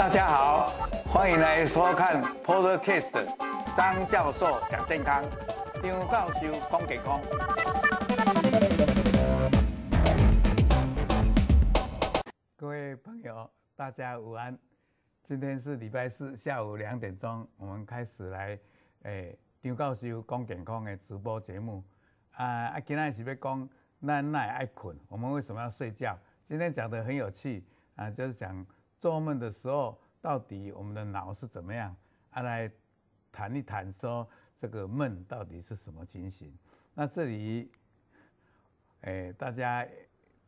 大家好，欢迎来收看 Podcast 张教授讲健康，张教授讲健康。各位朋友，大家午安。今天是礼拜四下午两点钟，我们开始来诶张教授讲健康的直播节目。啊啊，今天是要讲咱哪会爱困，我们为什么要睡觉？今天讲的很有趣啊，就是讲做梦的时候，到底我们的脑是怎么样？啊，来谈一谈说这个梦到底是什么情形？那这里，哎，大家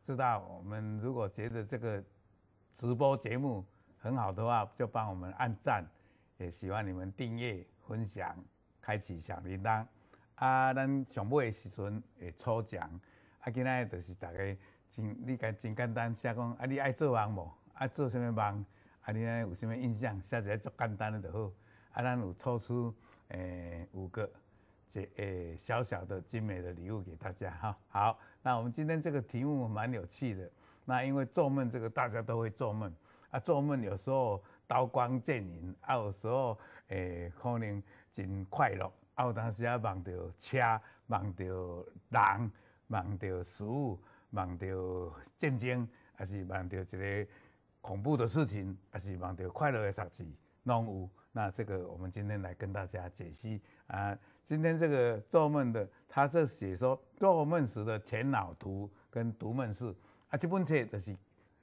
知道，我们如果觉得这个直播节目很好的话，就帮我们按赞，也希望你们订阅、分享、开启小铃铛。啊，咱上尾的时阵会抽奖，啊，今仔就是大家。真，你讲真简单，写讲啊，你爱做梦无？啊做什么梦？啊，你呢有什么印象？写一个足简单的就好。啊，咱有抽出诶、欸、五个这诶、小小的精美的礼物给大家哈。好，那我们今天这个题目蛮有趣的。那因为做梦这个大家都会做梦啊，做梦有时候刀光剑影，啊有时候诶、可能真快乐，啊有当时啊梦到车，梦到人，梦到食物。梦到战争，还是梦到一个恐怖的事情，还是梦到快乐的事情，拢有。那这个我们今天来跟大家解析啊。今天这个做梦的，他这写说做梦时的前脑图跟读梦室啊。这本册就是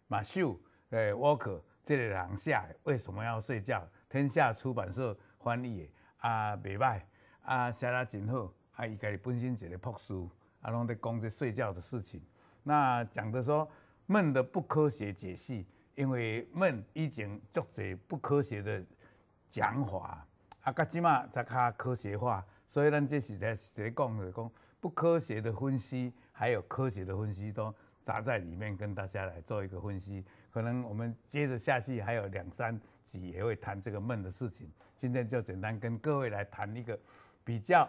马修诶沃克这个人写，为什么要睡觉？天下出版社翻译的啊，袂歹啊，写得真好啊。伊家己本身一个博士，啊，拢在讲这睡觉的事情。那讲的说梦的不科学解析，因为梦已经足侪不科学的讲法，啊，噶即嘛才较科学化，所以咱这是在在讲的讲不科学的分析，还有科学的分析都杂在里面，跟大家来做一个分析。可能我们接着下去还有两三集也会谈这个梦的事情，今天就简单跟各位来谈一个比较。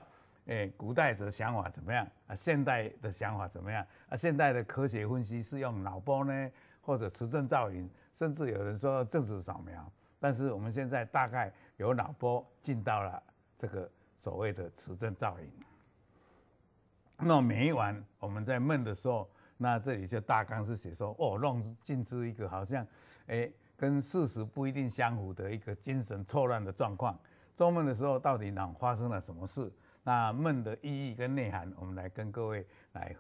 诶，古代的想法怎么样啊？现代的想法怎么样啊？现代的科学分析是用脑波呢，或者磁振造影，甚至有人说正子扫描。但是我们现在大概有脑波进到了这个所谓的磁振造影。那每一晚我们在梦的时候，那这里就大纲是写说，哦，弄进出一个好像，诶，跟事实不一定相符的一个精神错乱的状况。做梦的时候到底脑发生了什么事？那梦的意义跟内涵，我们来跟各位来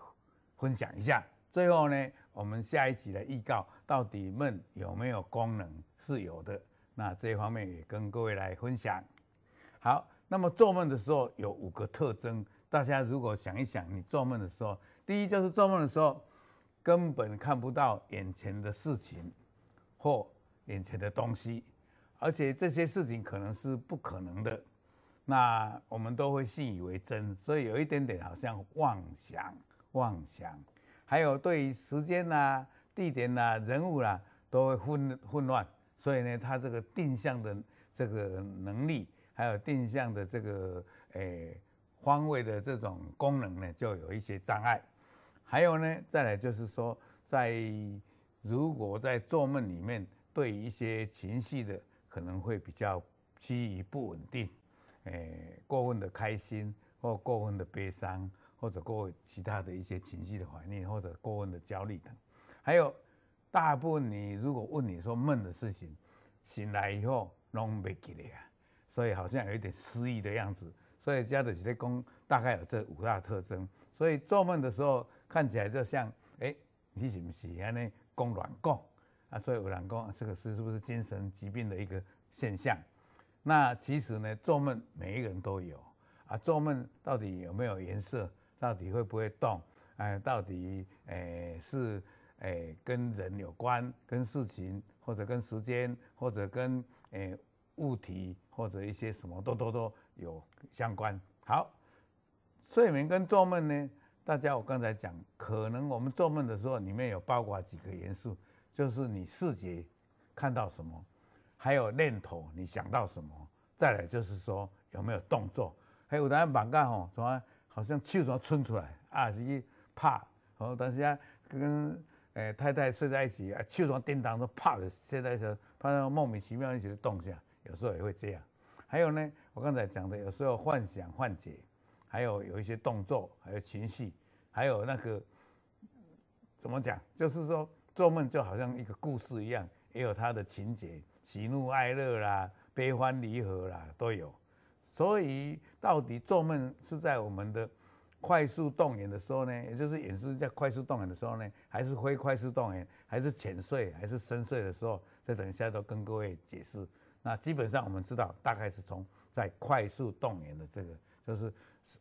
分享一下。最后呢，我们下一集来预告，到底梦有没有功能？是有的。那这一方面也跟各位来分享。好，那么做梦的时候有五个特征，大家如果想一想，你做梦的时候，第一就是做梦的时候根本看不到眼前的事情或眼前的东西，而且这些事情可能是不可能的。那我们都会信以为真，所以有一点点好像妄想、妄想，还有对于时间呐、啊、地点呐、啊、人物啦、啊，都会混混乱。所以呢，他这个定向的这个能力，还有定向的这个诶方位的这种功能呢，就有一些障碍。还有呢，再来就是说，在如果在做梦里面，对一些情绪的可能会比较趋于不稳定。诶，过分的开心，或过分的悲伤，或者过其他的一些情绪的怀念，或者过分的焦虑等，还有大部分你如果问你说梦的事情，醒来以后拢袂记得啊，所以好像有一点失忆的样子。所以加的这些功大概有这五大特征。所以做梦的时候看起来就像，哎、你是不是安尼讲乱讲啊？所以有人讲这个是是不是精神疾病的一个现象？那其实呢，做梦每一个人都有啊。做梦到底有没有颜色？到底会不会动？哎，到底诶是诶跟人有关，跟事情，或者跟时间，或者跟诶物体，或者一些什么都都都有相关。好，睡眠跟做梦呢，大家我刚才讲，可能我们做梦的时候里面有包括几个元素，就是你视觉看到什么。还有念头，你想到什么？再来就是说有没有动作？还有咱网咖吼，好像手怎么窜出来啊？是去拍，哦，但是啊，跟诶太太睡在一起啊，手上叮当都啪的睡在一起，怕莫名其妙一起动下，有时候也会这样。还有呢，我刚才讲的，有时候幻想幻觉，还有有一些动作，还有情绪，还有那个怎么讲，就是说做梦就好像一个故事一样，也有它的情节，喜怒哀乐啦，悲欢离合啦都有。所以到底做梦是在我们的快速动眼的时候呢，也就是眼睛在快速动眼的时候呢，还是非快速动眼，还是浅睡，还是深睡的时候？这等一下都跟各位解释。那基本上我们知道，大概是从在快速动眼的这个，就是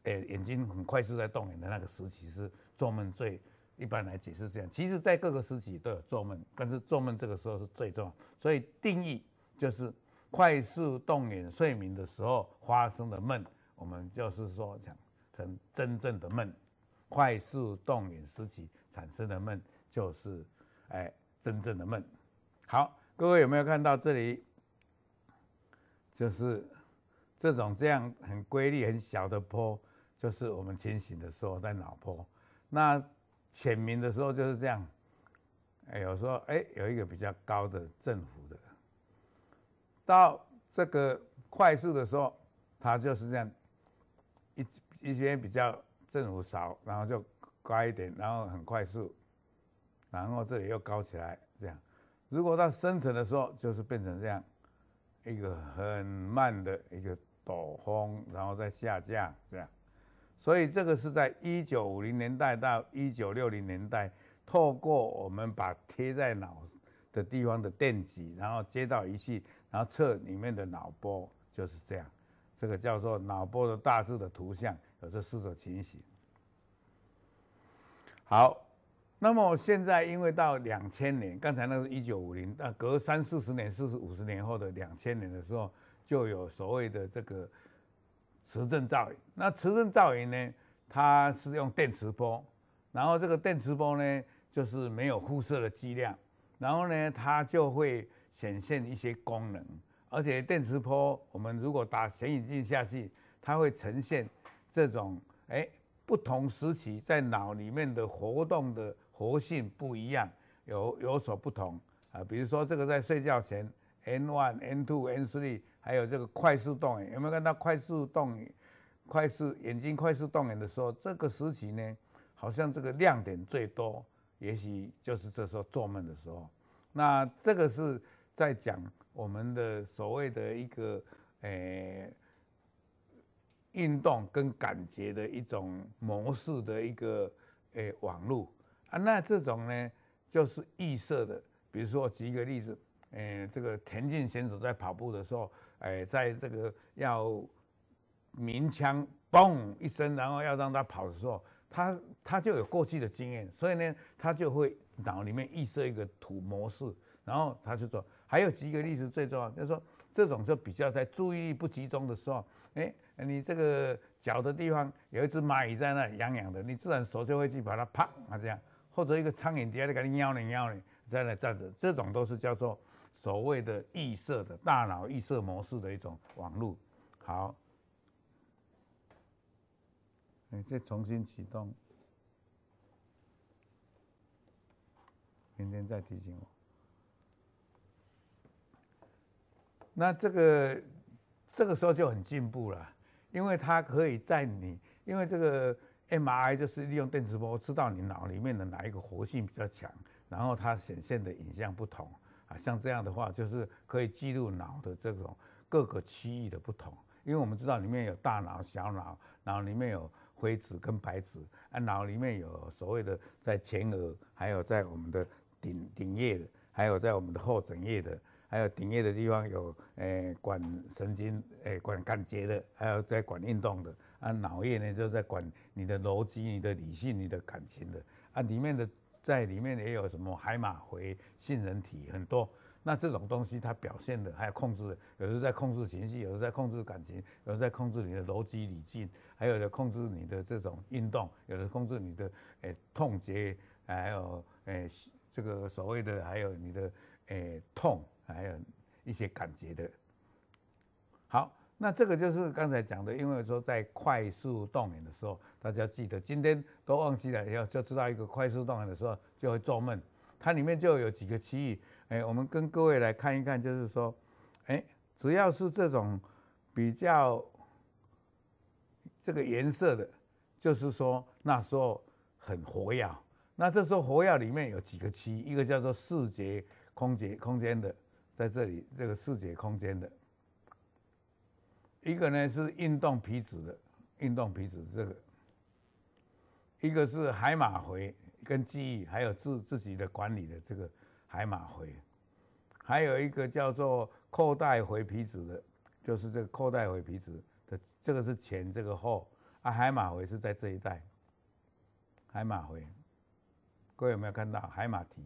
呃眼睛很快速在动眼的那个时期是做梦最一般来解释这样。其实，在各个时期都有做梦，但是做梦这个时候是最重要。所以定义就是快速动眼睡眠的时候发生的梦，我们就是说讲。成真正的梦，快速动眼时期产生的梦就是，哎，真正的梦。好，各位有没有看到这里？就是这种这样很规律、很小的波，就是我们清醒的时候在脑波。那浅眠的时候就是这样，哎，有时候哎有一个比较高的振幅的。到这个快速的时候，它就是这样一。一些比较振幅少，然后就高一点，然后很快速，然后这里又高起来，这样。如果到深层的时候，就是变成这样，一个很慢的一个陡峰，然后再下降，这样。所以这个是在一九五零年代到一九六零年代，透过我们把贴在脑的地方的电极，然后接到仪器，然后测里面的脑波，就是这样。这个叫做脑波的大致的图像。有这四种情形。好，那么现在因为到两千年，刚才那是一九五零，那隔三四十年、四十五十年后的两千年的时候，就有所谓的这个磁振造影。那磁振造影呢，它是用电磁波，然后这个电磁波呢，就是没有辐射的剂量，然后呢，它就会显现一些功能，而且电磁波，我们如果打显影镜下去，它会呈现。这种哎，不同时期在脑里面的活动的活性不一样，有有所不同啊。比如说这个在睡觉前，N one、N two、N three，还有这个快速动眼，有没有看到快速动眼？快速眼睛快速动眼的时候，这个时期呢，好像这个亮点最多，也许就是这时候做梦的时候。那这个是在讲我们的所谓的一个诶。运动跟感觉的一种模式的一个诶、网络啊，那这种呢就是预设的。比如说举一个例子，诶、这个田径选手在跑步的时候，诶、在这个要鸣枪嘣一声，然后要让他跑的时候，他他就有过去的经验，所以呢，他就会脑里面预设一个图模式，然后他就说。还有几个例子最重要，就是说这种就比较在注意力不集中的时候，哎、你这个脚的地方有一只蚂蚁在那痒痒的，你自然手就会去把它啪啊这样，或者一个苍蝇底下在给你咬你咬你，在那站着，这种都是叫做所谓的预设的大脑预设模式的一种网络。好，你再重新启动，明天再提醒我。那这个这个时候就很进步了。因为它可以在你，因为这个 MRI 就是利用电磁波知道你脑里面的哪一个活性比较强，然后它显现的影像不同啊，像这样的话就是可以记录脑的这种各个区域的不同。因为我们知道里面有大脑、小脑，脑里面有灰质跟白质，啊，脑里面有所谓的在前额，还有在我们的顶顶叶的，还有在我们的后枕叶的。还有顶叶的地方有，诶、管神经，诶、管感觉的，还有在管运动的。啊，脑叶呢就在管你的逻辑、你的理性、你的感情的。啊，里面的在里面也有什么海马回、杏仁体很多。那这种东西它表现的还有控制的，有的在控制情绪，有的在控制感情，有的在控制你的逻辑理性，还有的控制你的这种运动，有的控制你的诶、痛觉，还有诶、欸、这个所谓的还有你的诶、痛。还有一些感觉的，好，那这个就是刚才讲的，因为说在快速动眼的时候，大家记得今天都忘记了以后，就知道一个快速动眼的时候就会做梦。它里面就有几个区域，哎，我们跟各位来看一看，就是说，哎，只要是这种比较这个颜色的，就是说那时候很活跃。那这时候活跃里面有几个区，一个叫做视觉空间空间的，在这里这个视觉空间的，一个呢是运动皮质的，运动皮质这个，一个是海马回。跟记忆，还有自自己的管理的这个海马回，还有一个叫做扣带回皮质的，就是这个扣带回皮质的，这个是前，这个后啊，海马回是在这一带。海马回，各位有没有看到海马体？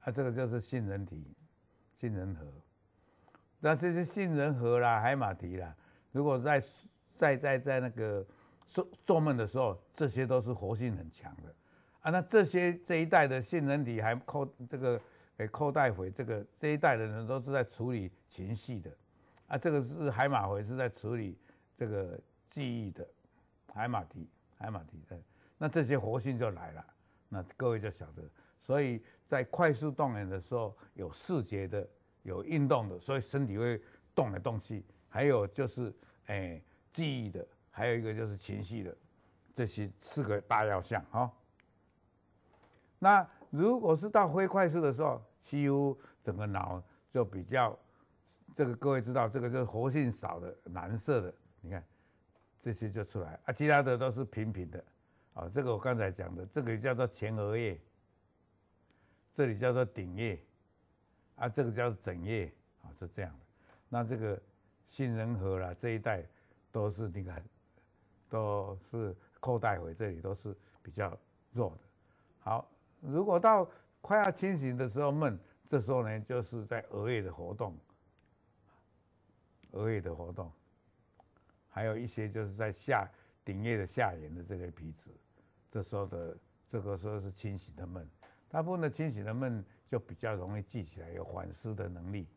啊，这个就是杏仁体、杏仁核。那这些杏仁核啦、海马体啦，如果在在在在那个做做梦的时候，这些都是活性很强的。啊，那这些这一代的杏仁体还扣这个诶扣带回这个这一代的人都是在处理情绪的，啊，这个是海马回是在处理这个记忆的，海马体海马体的，那这些活性就来了，那各位就晓得，所以在快速动眼的时候有视觉的有运动的，所以身体会动来动去，还有就是诶记忆的，还有一个就是情绪的，这些四个大要项哈。那如果是到非快速的时候，几乎整个脑就比较，这个各位知道，这个就是活性少的蓝色的，你看这些就出来。啊，其他的都是平平的，啊，这个我刚才讲的，这个叫做前额叶，这里叫做顶叶，啊，这个叫做枕叶，啊，是这样的。那这个杏仁核啦这一带都是你看，都是扣带回这里都是比较弱的，好。如果到快要清醒的时候闷，这时候呢就是在额叶的活动，额叶的活动，还有一些就是在下顶叶的下沿的这个皮质，这时候的这个时候是清醒的闷，大部分的清醒的梦就比较容易记起来，有反思的能力。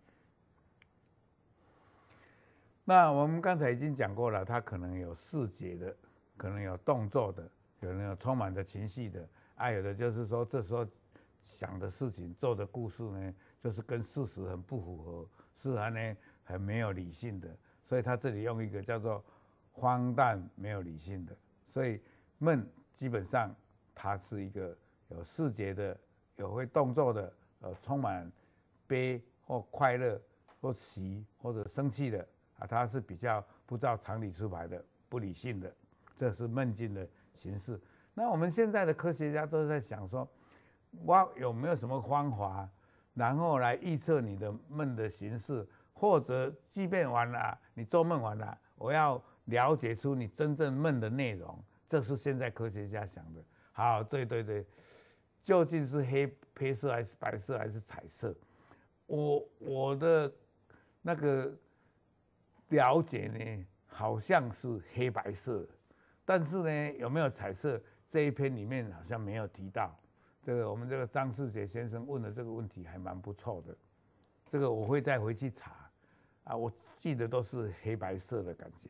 那我们刚才已经讲过了，它可能有视觉的，可能有动作的，可能有充满着情绪的。还、啊、有的就是说，这时候想的事情、做的故事呢，就是跟事实很不符合，是还呢很没有理性的，所以他这里用一个叫做荒诞没有理性的，所以梦基本上它是一个有视觉的、有会动作的，呃，充满悲或快乐或喜或者生气的啊，它是比较不照常理出牌的、不理性的，这是梦境的形式。那我们现在的科学家都在想说，我有没有什么方法，然后来预测你的梦的形式，或者即便完了，你做梦完了，我要了解出你真正梦的内容，这是现在科学家想的。好，对对对，究竟是黑黑色还是白色还是彩色？我我的那个了解呢，好像是黑白色，但是呢，有没有彩色？这一篇里面好像没有提到，这个我们这个张世杰先生问的这个问题还蛮不错的，这个我会再回去查，啊，我记得都是黑白色的感觉。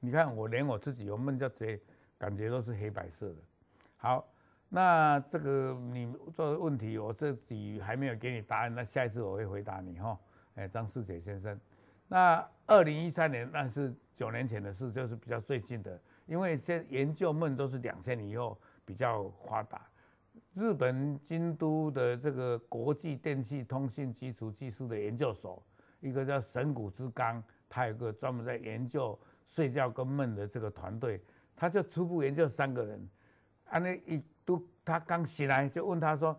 你看我连我自己有梦叫这感觉都是黑白色的。好，那这个你做的问题我这里还没有给你答案，那下一次我会回答你哈。哎，张世杰先生，那二零一三年那是九年前的事，就是比较最近的。因为现研究梦都是两千年以后比较发达。日本京都的这个国际电气通信基础技术的研究所，一个叫神谷之刚，他有个专门在研究睡觉跟梦的这个团队，他就初步研究三个人，啊，那一都他刚醒来就问他说：“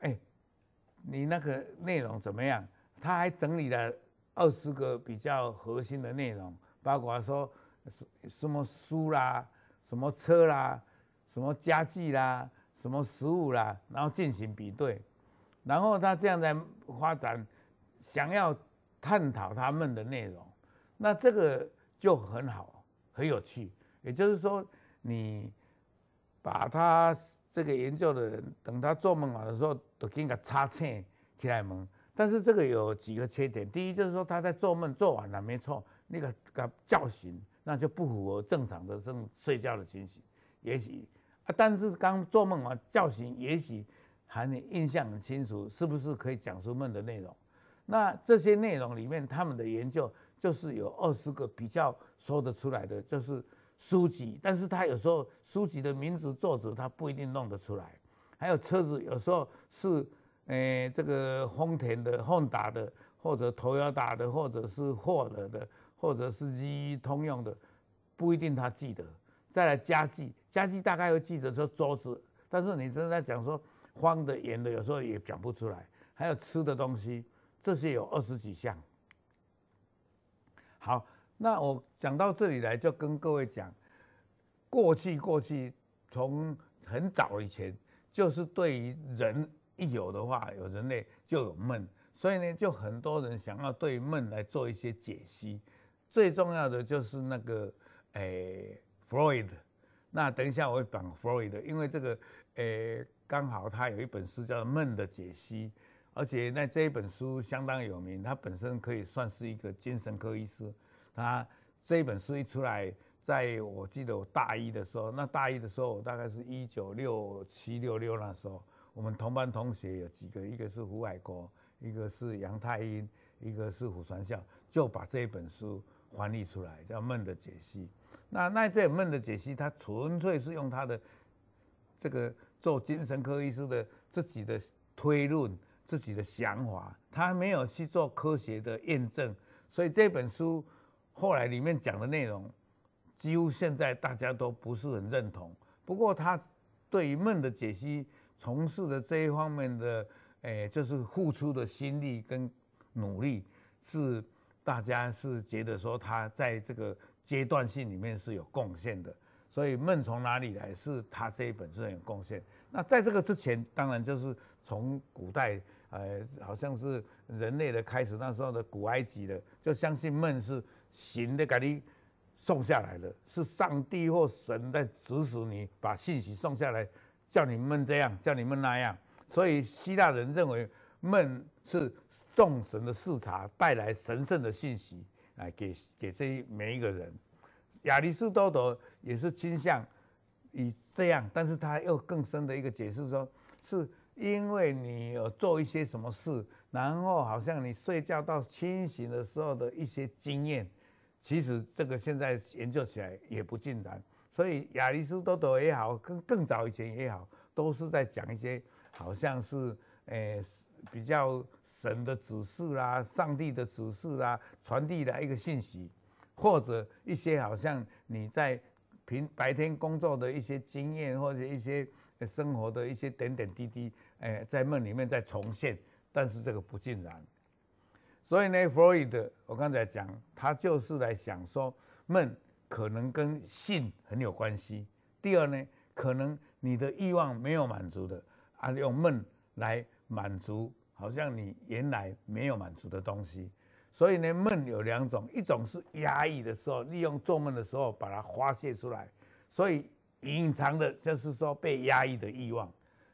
哎，你那个内容怎么样？”他还整理了二十个比较核心的内容，包括说。什么书啦，什么车啦，什么家具啦，什么食物啦，然后进行比对，然后他这样在发展，想要探讨他们的内容，那这个就很好，很有趣。也就是说，你把他这个研究的人，等他做梦完的时候，都给他插线起来梦。但是这个有几个缺点，第一就是说他在做梦做完了没错，那个给叫醒。那就不符合正常的这种睡觉的情形，也许啊，但是刚做梦啊，叫醒，也许还你印象很清楚，是不是可以讲出梦的内容？那这些内容里面，他们的研究就是有二十个比较说得出来的，就是书籍，但是他有时候书籍的名字、作者他不一定弄得出来。还有车子，有时候是诶、这个丰田的、Honda 的，或者 Toyota 的，或者是 Ford 的，或者是 GE 通用的，不一定他记得。再来家具，家具大概会记得说桌子，但是你真的在讲说方的、圆的，有时候也讲不出来。还有吃的东西，这些有二十几项。好，那我讲到这里来，就跟各位讲，过去过去从很早以前，就是对于人一有的话，有人类就有梦，所以呢，就很多人想要对梦来做一些解析。最重要的就是那个诶。Freud，那等一下我会讲 Freud，因为这个，诶，刚好他有一本书叫《梦的解析》，而且那这一本书相当有名，他本身可以算是一个精神科医师。他这一本书一出来，在我记得我大一的时候，那大一的时候大概是一九六七六六那时候，我们同班同学有几个，一个是胡海国，一个是杨太英，一个是胡传孝，就把这本书翻译出来，叫《梦的解析》。那那这梦的解析，他纯粹是用他的这个做精神科医师的自己的推论、自己的想法，他没有去做科学的验证，所以这本书后来里面讲的内容，几乎现在大家都不是很认同。不过他对于梦的解析从事的这一方面的，诶，就是付出的心力跟努力，是大家是觉得说他在这个。阶段性里面是有贡献的，所以梦从哪里来？是他这一本是有贡献。那在这个之前，当然就是从古代，呃，好像是人类的开始，那时候的古埃及的，就相信梦是行的给你送下来的，是上帝或神在指使你把信息送下来，叫你梦这样，叫你梦那样。所以希腊人认为梦是众神的视察带来神圣的信息。来给给这每一个人，亚里士多德也是倾向以这样，但是他又更深的一个解释说，是因为你有做一些什么事，然后好像你睡觉到清醒的时候的一些经验，其实这个现在研究起来也不尽然，所以亚里士多德也好，更更早以前也好，都是在讲一些好像是。诶，比较神的指示啦，上帝的指示啦，传递的一个信息，或者一些好像你在平白天工作的一些经验，或者一些生活的一些点点滴滴，诶，在梦里面再重现，但是这个不尽然。所以呢，弗洛伊德，我刚才讲，他就是来想说，梦可能跟性很有关系。第二呢，可能你的欲望没有满足的，啊，用梦来。满足好像你原来没有满足的东西，所以呢，梦有两种，一种是压抑的时候，利用做梦的时候把它发泄出来，所以隐藏的就是说被压抑的欲望；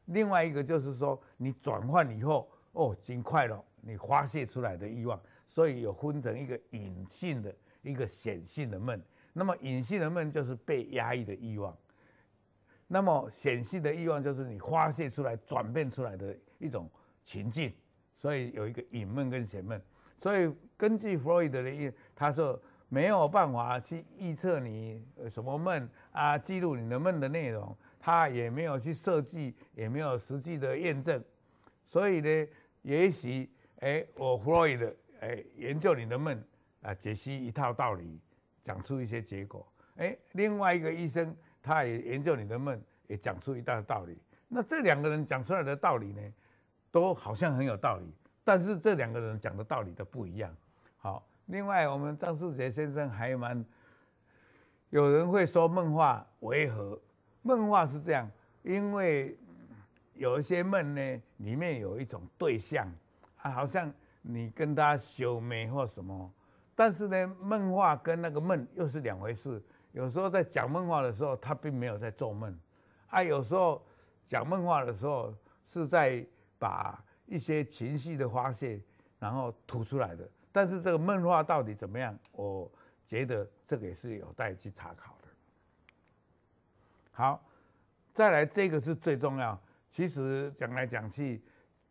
另外一个就是说你转换以后，哦，尽快了，你发泄出来的欲望，所以有分成一个隐性的一个显性的梦。那么隐性的梦就是被压抑的欲望，那么显性的欲望就是你发泄出来、转变出来的。一种情境，所以有一个隐梦跟显梦。所以根据弗洛伊德的意，他说没有办法去预测你什么梦啊，记录你的梦的内容，他也没有去设计，也没有实际的验证。所以呢，也许哎，我弗洛伊德哎研究你的梦啊，解析一套道理，讲出一些结果。哎，另外一个医生他也研究你的梦，也讲出一大道理。那这两个人讲出来的道理呢？都好像很有道理，但是这两个人讲的道理都不一样。好，另外我们张世杰先生还蛮，有人会说梦话为何？梦话是这样，因为有一些梦呢，里面有一种对象，啊，好像你跟他修眉或什么，但是呢，梦话跟那个梦又是两回事。有时候在讲梦话的时候，他并没有在做梦，啊，有时候讲梦话的时候是在。把一些情绪的发泄，然后吐出来的。但是这个梦话到底怎么样？我觉得这个也是有待去查考的。好，再来这个是最重要。其实讲来讲去，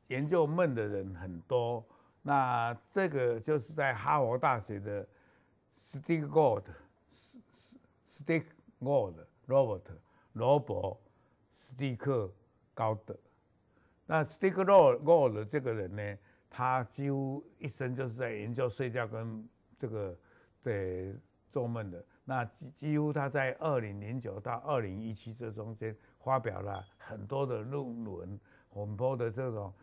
研究梦的人很多。那这个就是在哈佛大学的 Stick Gold，Stick Gold，Robert 罗伯斯蒂克高德。那 Stick Gold 这个人呢，他几乎一生就是在研究睡觉跟这个对做梦的。那几几乎他在二零零九到二零一七这中间发表了很多的论文，很多的这种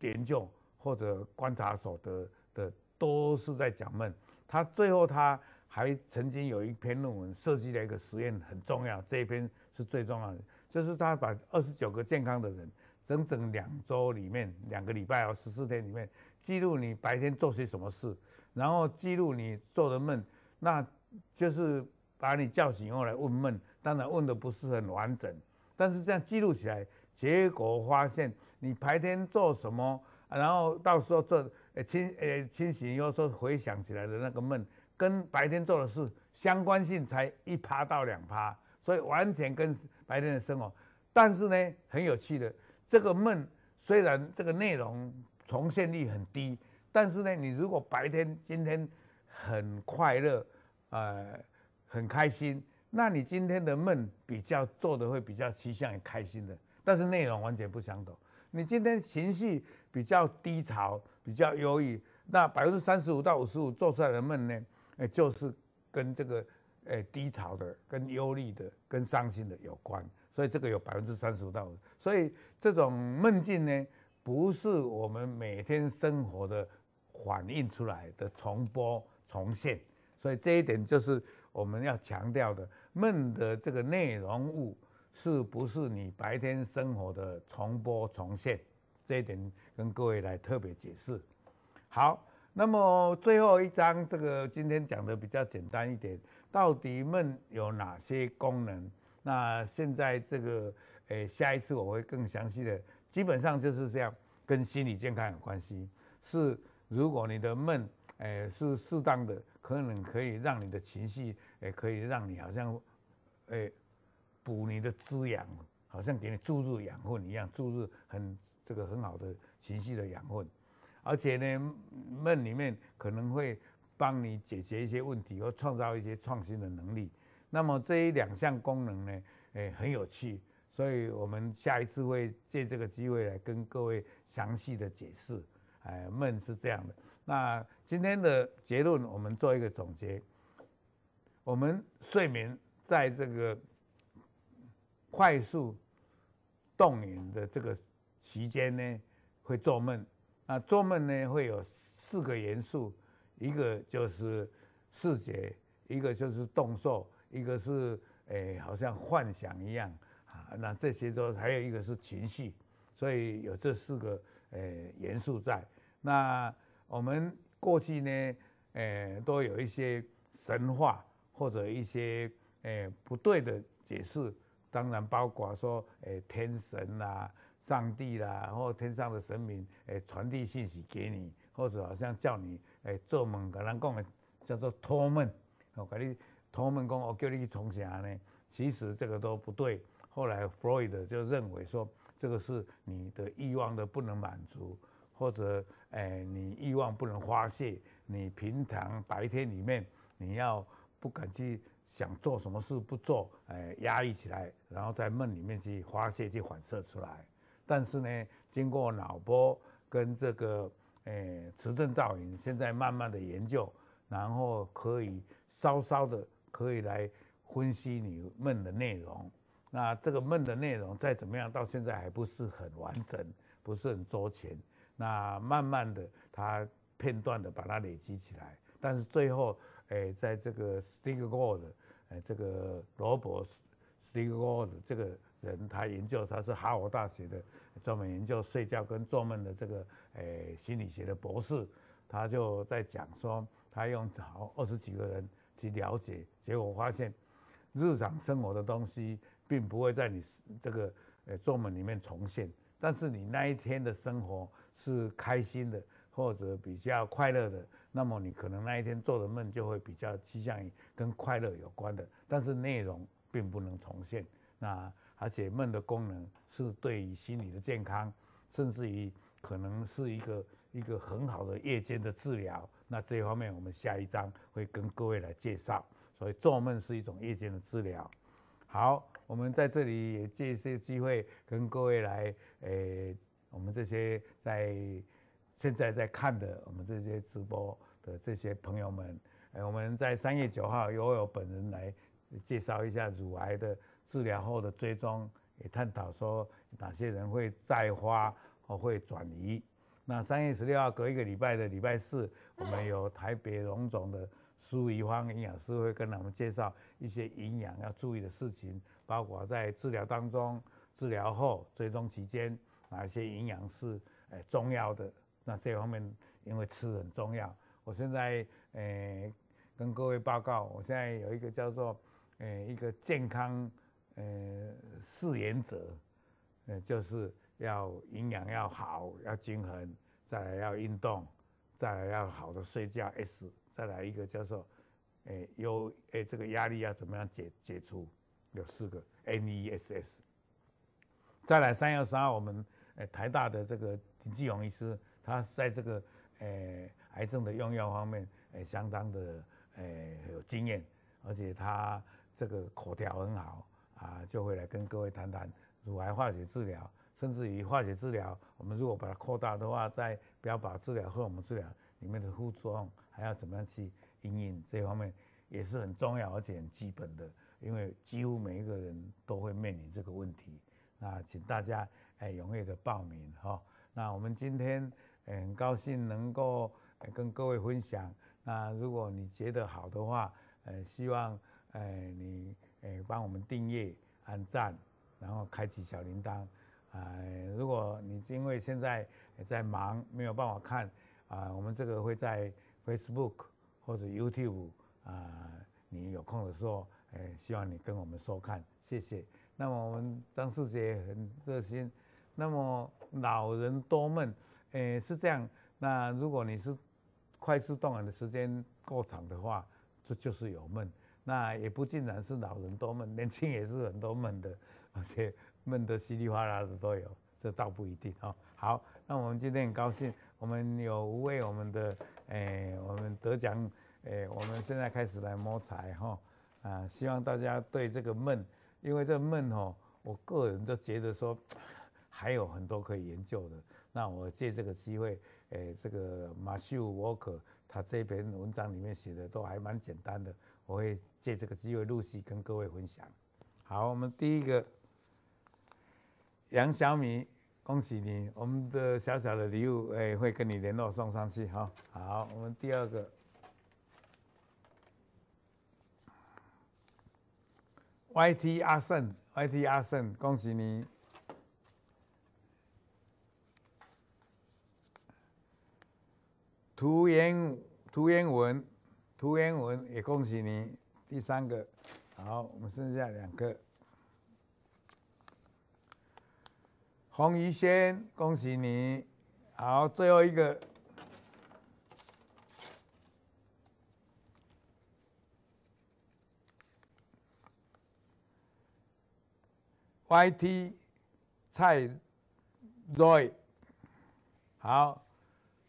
研究或者观察所得的都是在讲梦。他最后他还曾经有一篇论文设计了一个实验，很重要，这一篇是最重要的，就是他把二十九个健康的人，整整两周里面两个礼拜哦，十四天里面记录你白天做些什么事，然后记录你做的梦，那。就是把你叫醒后来问梦，当然问的不是很完整，但是这样记录起来，结果发现你白天做什么，然后到时候做呃清呃清醒以后说回想起来的那个梦，跟白天做的事相关性才一趴到两趴，所以完全跟白天的生活。但是呢，很有趣的，这个梦虽然这个内容重现率很低，但是呢，你如果白天今天很快乐。呃，很开心。那你今天的梦比较做的会比较趋向于开心的，但是内容完全不相同。你今天情绪比较低潮，比较忧郁，那百分之三十五到五十五做出来的梦呢，哎，就是跟这个哎低潮的、跟忧虑的、跟伤心的有关。所以这个有百分之三十五到五。所以这种梦境呢，不是我们每天生活的反映出来的重播重现。所以这一点就是我们要强调的，梦的这个内容物是不是你白天生活的重播重现？这一点跟各位来特别解释。好，那么最后一章这个今天讲的比较简单一点，到底梦有哪些功能？那现在这个诶，下一次我会更详细的，基本上就是这样，跟心理健康有关系。是如果你的梦诶是适当的。可能可以让你的情绪，也可以让你好像，诶，补你的滋养，好像给你注入养分一样，注入很这个很好的情绪的养分。而且呢，梦里面可能会帮你解决一些问题，或创造一些创新的能力。那么这一两项功能呢，诶，很有趣。所以我们下一次会借这个机会来跟各位详细的解释。哎，梦是这样的。那今天的结论，我们做一个总结。我们睡眠在这个快速动眼的这个期间呢，会做梦。那做梦呢，会有四个元素，一个就是视觉，一个就是动作，一个是诶好像幻想一样啊。那这些都还有一个是情绪，所以有这四个诶元素在。那我们过去呢，诶、都有一些神话或者一些诶、不对的解释，当然包括说，诶、天神啦、上帝啦，或天上的神明，诶、传递信息给你，或者好像叫你，诶、做梦，跟人讲的叫做托梦，我给你托梦讲，我叫你去从啥呢？其实这个都不对。后来弗洛伊德就认为说，这个是你的欲望的不能满足。或者，诶，你欲望不能发泄，你平常白天里面你要不敢去想做什么事不做，诶，压抑起来，然后在梦里面去发泄去反射出来。但是呢，经过脑波跟这个诶磁振造影，现在慢慢的研究，然后可以稍稍的可以来分析你梦的内容。那这个梦的内容再怎么样，到现在还不是很完整，不是很周全。那慢慢的，他片段的把它累积起来，但是最后，诶，在这个 Stick Gold，诶，这个罗伯 Stick Gold 这个人，他研究他是哈佛大学的，专门研究睡觉跟做梦的这个诶心理学的博士，他就在讲说，他用好二十几个人去了解，结果发现，日常生活的东西并不会在你这个呃做梦里面重现，但是你那一天的生活。是开心的，或者比较快乐的，那么你可能那一天做的梦就会比较趋向于跟快乐有关的，但是内容并不能重现。那而且梦的功能是对于心理的健康，甚至于可能是一个一个很好的夜间的治疗。那这一方面我们下一章会跟各位来介绍。所以做梦是一种夜间的治疗。好，我们在这里也借一些机会跟各位来，诶，我们这些在现在在看的我们这些直播的这些朋友们，诶，我们在三月九号由我本人来介绍一下乳癌的治疗后的追踪，也探讨说哪些人会再发或会转移。那三月十六号隔一个礼拜的礼拜四，我们有台北荣总的苏怡芳营养师会跟他们介绍一些营养要注意的事情，包括在治疗当中、治疗后、追踪期间哪一些营养是诶重要的。那这方面因为吃很重要，我现在诶跟各位报告，我现在有一个叫做诶一个健康诶四原则，呃就是。要营养要好，要均衡，再来要运动，再来要好的睡觉。S，再来一个叫做，诶，有诶，这个压力要怎么样解解除？有四个 N E S S。再来三月二十号，我们诶台大的这个林继勇医师，他在这个诶癌症的用药方面诶相当的诶有经验，而且他这个口条很好啊，就会来跟各位谈谈乳癌化学治疗。甚至于化学治疗，我们如果把它扩大的话，在标靶治疗、和我们治疗里面的副作用，还要怎么样去因应这方面也是很重要而且很基本的，因为几乎每一个人都会面临这个问题。那请大家哎踊跃的报名哈。那我们今天很高兴能够跟各位分享。那如果你觉得好的话，呃，希望呃你呃帮我们订阅、按赞，然后开启小铃铛。啊，如果你因为现在在忙，没有办法看啊，我们这个会在 Facebook 或者 YouTube 啊，你有空的时候，哎，希望你跟我们收看，谢谢。那么我们张世杰很热心。那么老人多闷，哎，是这样。那如果你是快速动眼的时间够长的话，这就是有闷。那也不尽然是老人多闷，年轻也是很多闷的，而且。闷得稀里哗啦的都有，这倒不一定哦。好，那我们今天很高兴，我们有五位我们的诶、欸，我们得奖诶、欸，我们现在开始来摸彩哈啊，希望大家对这个闷，因为这个闷哈，我个人都觉得说 还有很多可以研究的。那我借这个机会，诶、欸，这个马修沃克他这篇文章里面写的都还蛮简单的，我会借这个机会陆续跟各位分享。好，我们第一个。杨小米，恭喜你！我们的小小的礼物，哎，会跟你联络送上去哈。好，我们第二个，YT 阿胜，YT 阿胜，恭喜你！涂言涂言文，涂言文也恭喜你。第三个，好，我们剩下两个。洪怡轩，恭喜你！好，最后一个，YT 蔡 Roy，好，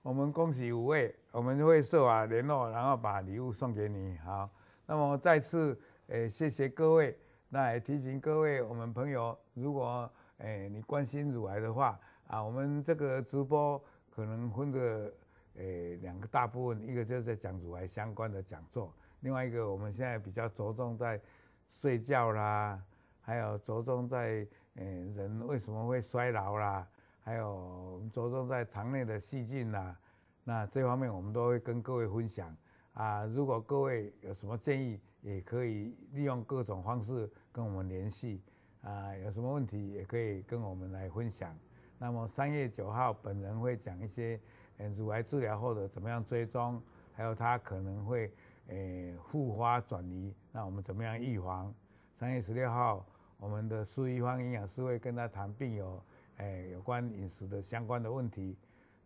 我们恭喜五位，我们会设法联络，然后把礼物送给你。好，那么再次诶，谢谢各位。那也提醒各位，我们朋友如果。哎，你关心乳癌的话啊，我们这个直播可能分个诶两个大部分，一个就是在讲乳癌相关的讲座，另外一个我们现在比较着重在睡觉啦，还有着重在诶人为什么会衰老啦，还有着重在肠内的细菌啦，那这方面我们都会跟各位分享啊。如果各位有什么建议，也可以利用各种方式跟我们联系。啊，有什么问题也可以跟我们来分享。那么三月九号，本人会讲一些，嗯，乳癌治疗后的怎么样追踪，还有它可能会，诶，复发转移，那我们怎么样预防？三月十六号，我们的苏一芳营养师会跟他谈病友，诶，有关饮食的相关的问题。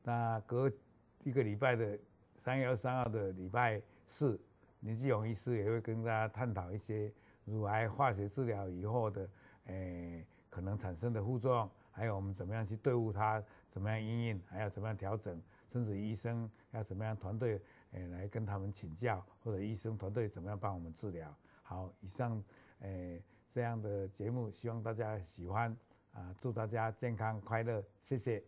那隔一个礼拜的三月二十三号的礼拜四，林继勇医师也会跟大家探讨一些乳癌化学治疗以后的。诶，可能产生的副作用，还有我们怎么样去对付它，怎么样应用，还要怎么样调整，甚至医生要怎么样团队，诶，来跟他们请教，或者医生团队怎么样帮我们治疗。好，以上诶这样的节目，希望大家喜欢啊，祝大家健康快乐，谢谢。